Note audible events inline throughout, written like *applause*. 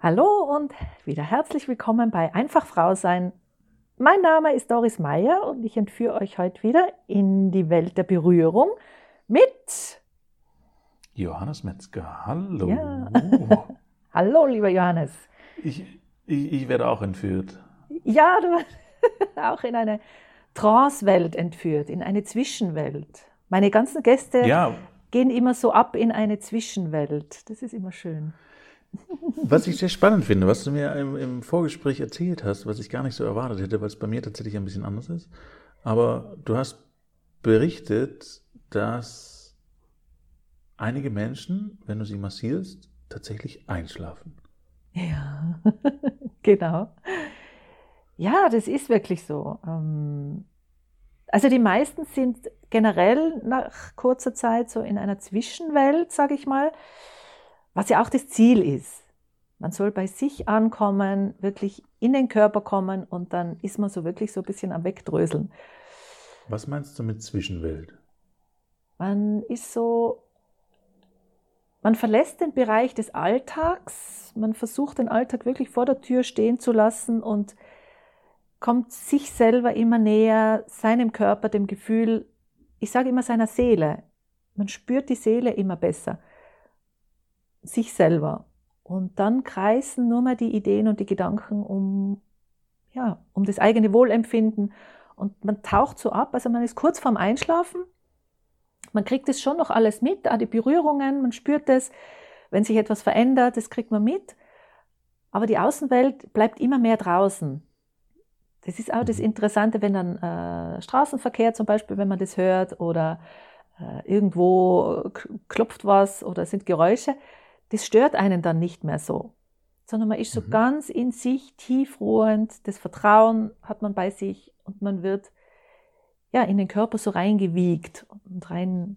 Hallo und wieder herzlich willkommen bei Einfach Frau sein. Mein Name ist Doris Meyer und ich entführe euch heute wieder in die Welt der Berührung mit Johannes Metzger. Hallo. Ja. *laughs* Hallo, lieber Johannes. Ich, ich, ich werde auch entführt. Ja, du *laughs* auch in eine Trance-Welt entführt, in eine Zwischenwelt. Meine ganzen Gäste Ja, gehen immer so ab in eine Zwischenwelt. Das ist immer schön. Was ich sehr spannend finde, was du mir im, im Vorgespräch erzählt hast, was ich gar nicht so erwartet hätte, weil es bei mir tatsächlich ein bisschen anders ist. Aber du hast berichtet, dass einige Menschen, wenn du sie massierst, tatsächlich einschlafen. Ja, *laughs* genau. Ja, das ist wirklich so. Ähm, Also die meisten sind generell nach kurzer Zeit so in einer Zwischenwelt, sage ich mal, was ja auch das Ziel ist. Man soll bei sich ankommen, wirklich in den Körper kommen und dann ist man so wirklich so ein bisschen am Wegdröseln. Was meinst du mit Zwischenwelt? Man ist so, man verlässt den Bereich des Alltags, man versucht den Alltag wirklich vor der Tür stehen zu lassen und kommt sich selber immer näher, seinem Körper, dem Gefühl, ich sage immer seiner Seele. Man spürt die Seele immer besser, sich selber. Und dann kreisen nur mehr die Ideen und die Gedanken um, ja, um das eigene Wohlempfinden. Und man taucht so ab, also man ist kurz vorm Einschlafen. Man kriegt es schon noch alles mit, auch die Berührungen, man spürt es, wenn sich etwas verändert, das kriegt man mit. Aber die Außenwelt bleibt immer mehr draußen. Das ist auch das Interessante, wenn dann äh, Straßenverkehr zum Beispiel, wenn man das hört oder äh, irgendwo klopft was oder es sind Geräusche, das stört einen dann nicht mehr so, sondern man ist so Mhm. ganz in sich tiefruhend, das Vertrauen hat man bei sich und man wird ja in den Körper so reingewiegt und rein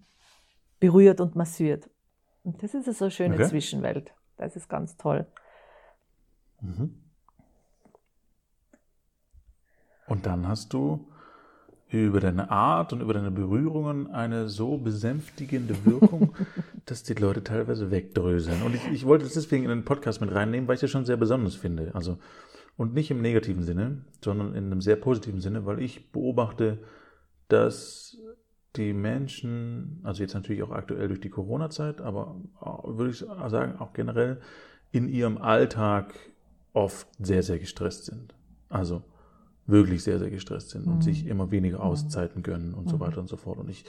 berührt und massiert. Und das ist so eine schöne Okay. Zwischenwelt. Das ist ganz toll. Mhm. Und dann hast du über deine Art und über deine Berührungen eine so besänftigende Wirkung, *laughs* dass die Leute teilweise wegdröseln. Und ich, ich wollte das deswegen in den Podcast mit reinnehmen, weil ich das schon sehr besonders finde. Also, und nicht im negativen Sinne, sondern in einem sehr positiven Sinne, weil ich beobachte, dass die Menschen, also jetzt natürlich auch aktuell durch die Corona-Zeit, aber würde ich sagen, auch generell in ihrem Alltag oft sehr, sehr gestresst sind. Also wirklich sehr, sehr gestresst sind und Mhm. sich immer weniger Auszeiten gönnen und so weiter und so fort. Und ich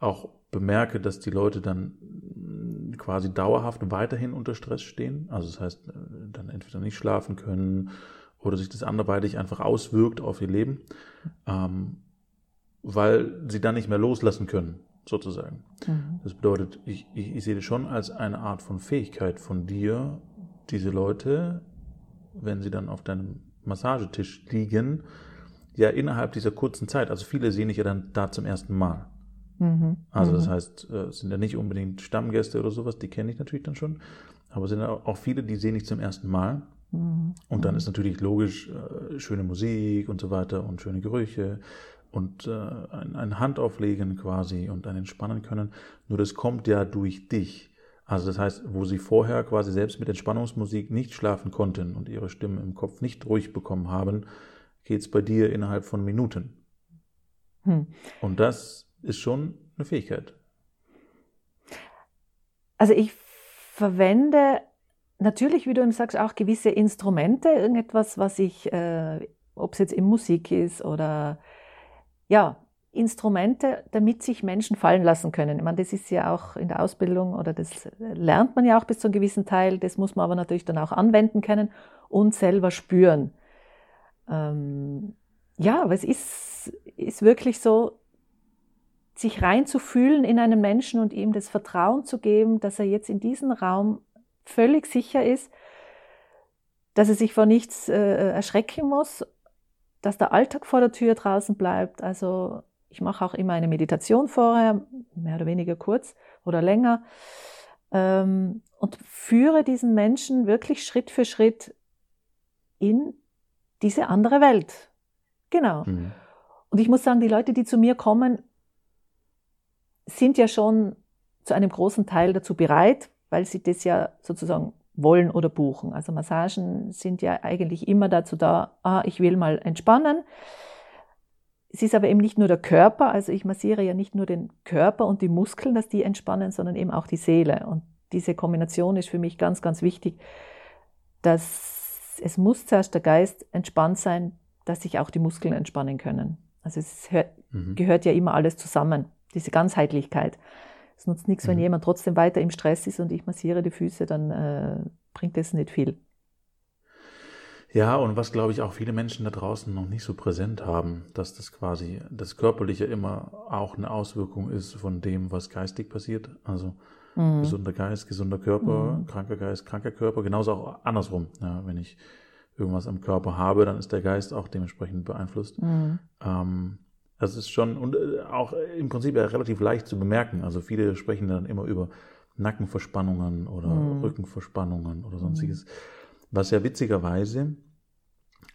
auch bemerke, dass die Leute dann mm, quasi dauerhaft weiterhin unter Stress stehen. Also das heißt, äh, dann entweder nicht schlafen können oder sich das anderweitig einfach auswirkt auf ihr Leben, ähm, weil sie dann nicht mehr loslassen können, sozusagen. Mhm. Das bedeutet, ich, ich, ich sehe das schon als eine Art von Fähigkeit von dir, diese Leute, wenn sie dann auf deinem Massagetisch liegen, ja innerhalb dieser kurzen Zeit, also viele sehen dich ja dann da zum ersten Mal. Mhm. Also das Mhm. heißt, äh, es sind ja nicht unbedingt Stammgäste oder sowas, die kenne ich natürlich dann schon, aber es sind ja auch viele, die sehen dich zum ersten Mal. Mhm. Und dann ist natürlich logisch äh, schöne Musik und so weiter und schöne Gerüche und äh, ein, ein Handauflegen quasi und ein Entspannen können. Nur das kommt ja durch dich. Also das heißt, wo sie vorher quasi selbst mit Entspannungsmusik nicht schlafen konnten und ihre Stimme im Kopf nicht ruhig bekommen haben, geht es bei dir innerhalb von Minuten. Hm. Und das ist schon eine Fähigkeit. Also ich verwende natürlich, wie du eben sagst, auch gewisse Instrumente, irgendetwas, was ich, äh, ob es jetzt in Musik ist oder ja, Instrumente, damit sich Menschen fallen lassen können. Ich meine, das ist ja auch in der Ausbildung oder das lernt man ja auch bis zu einem gewissen Teil. Das muss man aber natürlich dann auch anwenden können und selber spüren. Ähm, ja, aber es ist, ist wirklich so, sich reinzufühlen in einen Menschen und ihm das Vertrauen zu geben, dass er jetzt in diesem Raum völlig sicher ist, dass er sich vor nichts äh, erschrecken muss, dass der Alltag vor der Tür draußen bleibt. Also ich mache auch immer eine Meditation vorher, mehr oder weniger kurz oder länger, ähm, und führe diesen Menschen wirklich Schritt für Schritt in diese andere Welt. Genau. Mhm. Und ich muss sagen, die Leute, die zu mir kommen, sind ja schon zu einem großen Teil dazu bereit, weil sie das ja sozusagen wollen oder buchen. Also Massagen sind ja eigentlich immer dazu da, ah, ich will mal entspannen. Es ist aber eben nicht nur der Körper, also ich massiere ja nicht nur den Körper und die Muskeln, dass die entspannen, sondern eben auch die Seele. Und diese Kombination ist für mich ganz, ganz wichtig, dass es muss zuerst der Geist entspannt sein, dass sich auch die Muskeln entspannen können. Also es hört, mhm. gehört ja immer alles zusammen, diese Ganzheitlichkeit. Es nutzt nichts, mhm. wenn jemand trotzdem weiter im Stress ist und ich massiere die Füße, dann äh, bringt das nicht viel. Ja, und was glaube ich auch viele Menschen da draußen noch nicht so präsent haben, dass das quasi das Körperliche immer auch eine Auswirkung ist von dem, was geistig passiert. Also mhm. gesunder Geist, gesunder Körper, mhm. kranker Geist, kranker Körper. Genauso auch andersrum. Ja, wenn ich irgendwas am Körper habe, dann ist der Geist auch dementsprechend beeinflusst. Mhm. Ähm, das ist schon und äh, auch im Prinzip ja relativ leicht zu bemerken. Also viele sprechen dann immer über Nackenverspannungen oder mhm. Rückenverspannungen oder sonstiges. Was ja witzigerweise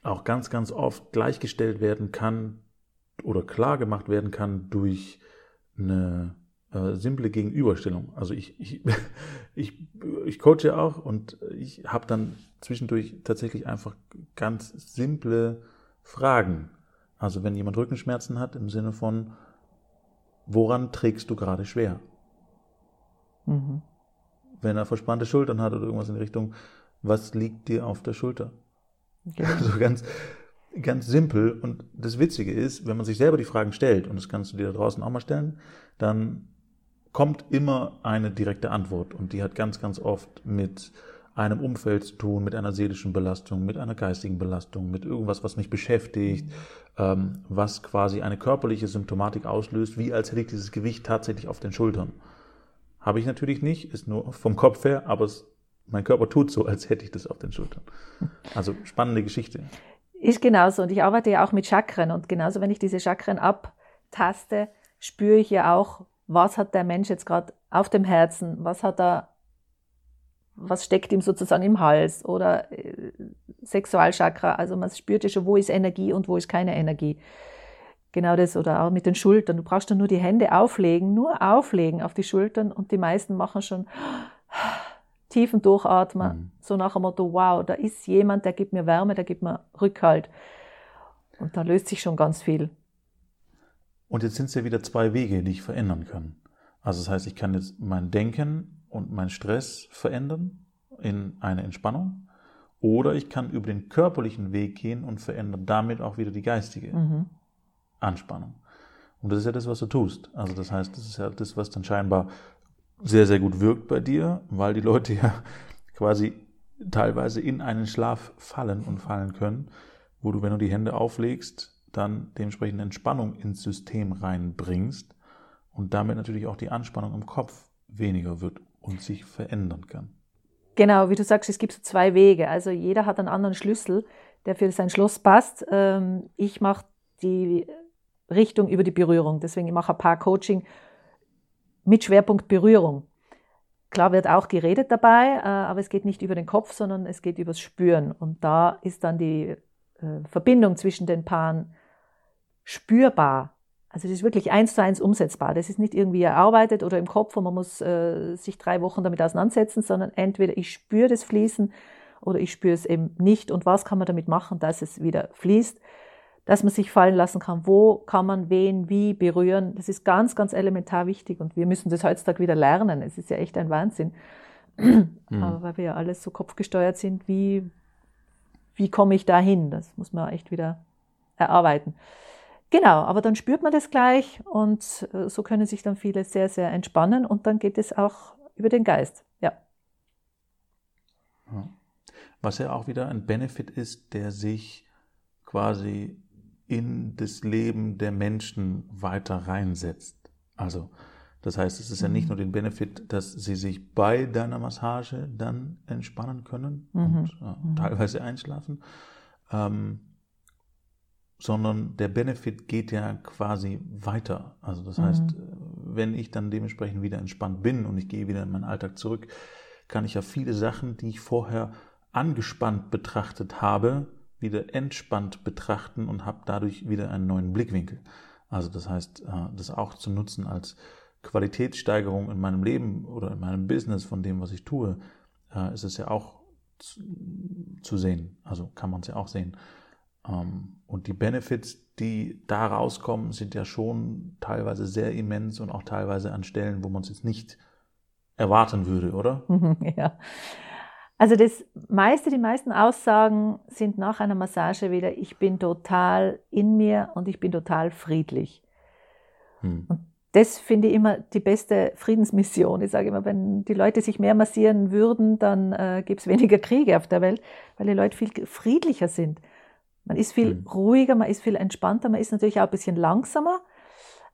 auch ganz, ganz oft gleichgestellt werden kann oder klar gemacht werden kann durch eine äh, simple Gegenüberstellung. Also ich, ich, *laughs* ich, ich coache auch und ich habe dann zwischendurch tatsächlich einfach ganz simple Fragen. Also wenn jemand Rückenschmerzen hat im Sinne von, woran trägst du gerade schwer? Mhm. Wenn er verspannte Schultern hat oder irgendwas in die Richtung, was liegt dir auf der Schulter? Okay. *laughs* Also ganz, ganz simpel. Und das Witzige ist, wenn man sich selber die Fragen stellt, und das kannst du dir da draußen auch mal stellen, dann kommt immer eine direkte Antwort. Und die hat ganz, ganz oft mit einem Umfeld zu tun, mit einer seelischen Belastung, mit einer geistigen Belastung, mit irgendwas, was mich beschäftigt, ähm, was quasi eine körperliche Symptomatik auslöst, wie als hätte ich dieses Gewicht tatsächlich auf den Schultern. Habe ich natürlich nicht, ist nur vom Kopf her, aber es mein Körper tut so, als hätte ich das auf den Schultern. Also spannende Geschichte. Ist genauso. Und ich arbeite ja auch mit Chakren. Und genauso, wenn ich diese Chakren abtaste, spüre ich ja auch, was hat der Mensch jetzt gerade auf dem Herzen, was hat er, was steckt ihm sozusagen im Hals oder äh, Sexualchakra. Also man spürt ja schon, wo ist Energie und wo ist keine Energie. Genau das oder auch mit den Schultern. Du brauchst dann nur die Hände auflegen, nur auflegen auf die Schultern und die meisten machen schon tiefen Durchatmen, mhm. so nach dem Motto, wow, da ist jemand, der gibt mir Wärme, der gibt mir Rückhalt. Und da löst sich schon ganz viel. Und jetzt sind es ja wieder zwei Wege, die ich verändern kann. Also das heißt, ich kann jetzt mein Denken und mein Stress verändern in eine Entspannung. Oder ich kann über den körperlichen Weg gehen und verändere damit auch wieder die geistige mhm. Anspannung. Und das ist ja das, was du tust. Also das heißt, das ist ja das, was dann scheinbar sehr, sehr gut wirkt bei dir, weil die Leute *laughs* ja quasi teilweise in einen Schlaf fallen und fallen können, wo du, wenn du die Hände auflegst, dann dementsprechend Entspannung ins System reinbringst und damit natürlich auch die Anspannung im Kopf weniger wird und sich verändern kann. Genau, wie du sagst, es gibt so zwei Wege. Also jeder hat einen anderen Schlüssel, der für sein Schloss passt. Ähm, ich mache die Richtung über die Berührung. Deswegen mache ich ein paar Coaching mit Schwerpunkt Berührung. Klar wird auch geredet dabei, äh, aber es geht nicht über den Kopf, sondern es geht übers Spüren. Und da ist dann die äh, Verbindung zwischen den Paaren spürbar. Also es ist wirklich eins zu eins umsetzbar. Das ist nicht irgendwie erarbeitet oder im Kopf und man muss äh, sich drei Wochen damit auseinandersetzen, sondern entweder ich spüre das Fließen oder ich spüre es eben nicht. Und was kann man damit machen, dass es wieder fließt? Dass man sich fallen lassen kann. Wo kann man wen wie berühren? Das ist ganz, ganz elementar wichtig und wir müssen das heutzutage wieder lernen. Es ist ja echt ein Wahnsinn. Mhm. Aber weil wir ja alles so kopfgesteuert sind, wie, wie komme ich da hin? Das muss man echt wieder erarbeiten. Genau, aber dann spürt man das gleich und äh, so können sich dann viele sehr, sehr entspannen und dann geht es auch über den Geist. Ja. Was ja auch wieder ein Benefit ist, der sich quasi in das Leben der Menschen weiter reinsetzt. Also, das heißt, es ist ja nicht mhm. nur den Benefit, dass sie sich bei deiner Massage dann entspannen können mhm. und äh, mhm. teilweise einschlafen, ähm, sondern der Benefit geht ja quasi weiter. Also das heißt, mhm. wenn ich dann dementsprechend wieder entspannt bin und ich gehe wieder in meinen Alltag zurück, kann ich ja viele Sachen, die ich vorher angespannt betrachtet habe, wieder entspannt betrachten und habe dadurch wieder einen neuen Blickwinkel. Also das heißt, äh, das auch zu nutzen als Qualitätssteigerung in meinem Leben oder in meinem Business von dem, was ich tue, äh, ist es ja auch zu, sehen. Also kann man es ja auch sehen. Ähm, und die Benefits, die da rauskommen, sind ja schon teilweise sehr immens und auch teilweise an Stellen, wo man es jetzt nicht erwarten würde, oder? *laughs* ja. Also das meiste, die meisten Aussagen sind nach einer Massage wieder, ich bin total in mir und ich bin total friedlich. Hm. Und das finde ich immer die beste Friedensmission. Ich sage immer, wenn die Leute sich mehr massieren würden, dann äh, gäbe es weniger Kriege auf der Welt, weil die Leute viel friedlicher sind. Man ist viel mhm. ruhiger, man ist viel entspannter, man ist natürlich auch ein bisschen langsamer.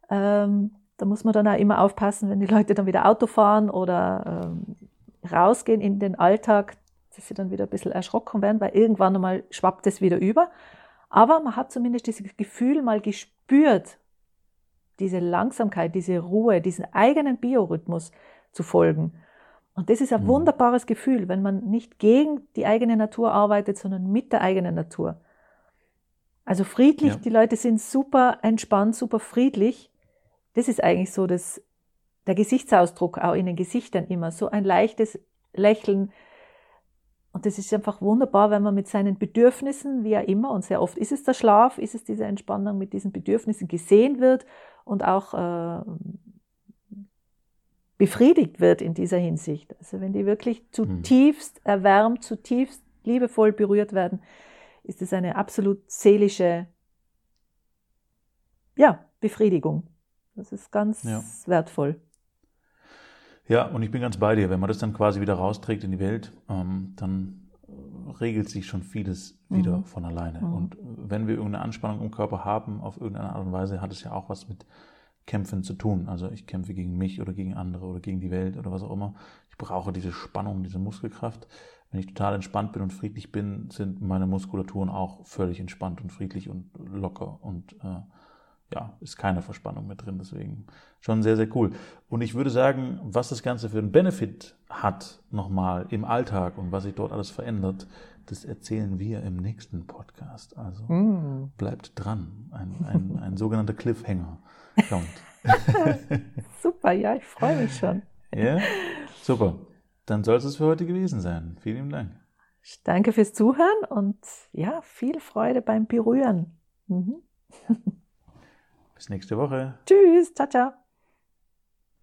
Ähm, da muss man dann auch immer aufpassen, wenn die Leute dann wieder Auto fahren oder ähm, rausgehen in den Alltag, dass sie dann wieder ein bisschen erschrocken werden, weil irgendwann einmal schwappt es wieder über. Aber man hat zumindest dieses Gefühl mal gespürt, diese Langsamkeit, diese Ruhe, diesen eigenen Biorhythmus zu folgen. Und das ist ein mhm. wunderbares Gefühl, wenn man nicht gegen die eigene Natur arbeitet, sondern mit der eigenen Natur. Also friedlich, ja. die Leute sind super entspannt, super friedlich. Das ist eigentlich so das, der Gesichtsausdruck auch in den Gesichtern immer, so ein leichtes Lächeln. Und das ist einfach wunderbar, wenn man mit seinen Bedürfnissen, wie ja immer, und sehr oft ist es der Schlaf, ist es diese Entspannung mit diesen Bedürfnissen gesehen wird und auch äh, befriedigt wird in dieser Hinsicht. Also wenn die wirklich zutiefst erwärmt, zutiefst liebevoll berührt werden, ist es eine absolut seelische ja, Befriedigung. Das ist ganz ja. wertvoll. Ja, und ich bin ganz bei dir. Wenn man das dann quasi wieder rausträgt in die Welt, ähm, dann regelt sich schon vieles wieder mhm. von alleine. Mhm. Und wenn wir irgendeine Anspannung im Körper haben, auf irgendeine Art und Weise, hat es ja auch was mit Kämpfen zu tun. Also ich kämpfe gegen mich oder gegen andere oder gegen die Welt oder was auch immer. Ich brauche diese Spannung, diese Muskelkraft. Wenn ich total entspannt bin und friedlich bin, sind meine Muskulaturen auch völlig entspannt und friedlich und locker und äh, ja, ist keine Verspannung mehr drin. Deswegen schon sehr, sehr cool. Und ich würde sagen, was das Ganze für einen Benefit hat, nochmal im Alltag und was sich dort alles verändert, das erzählen wir im nächsten Podcast. Also mm. bleibt dran. Ein, ein, ein sogenannter Cliffhanger kommt. *laughs* super, ja, ich freue mich schon. Ja, super. Dann soll es für heute gewesen sein. Vielen Dank. Danke fürs Zuhören und ja, viel Freude beim Berühren. Mhm. *laughs* Bis nächste Woche. Tschüss, ciao, ciao.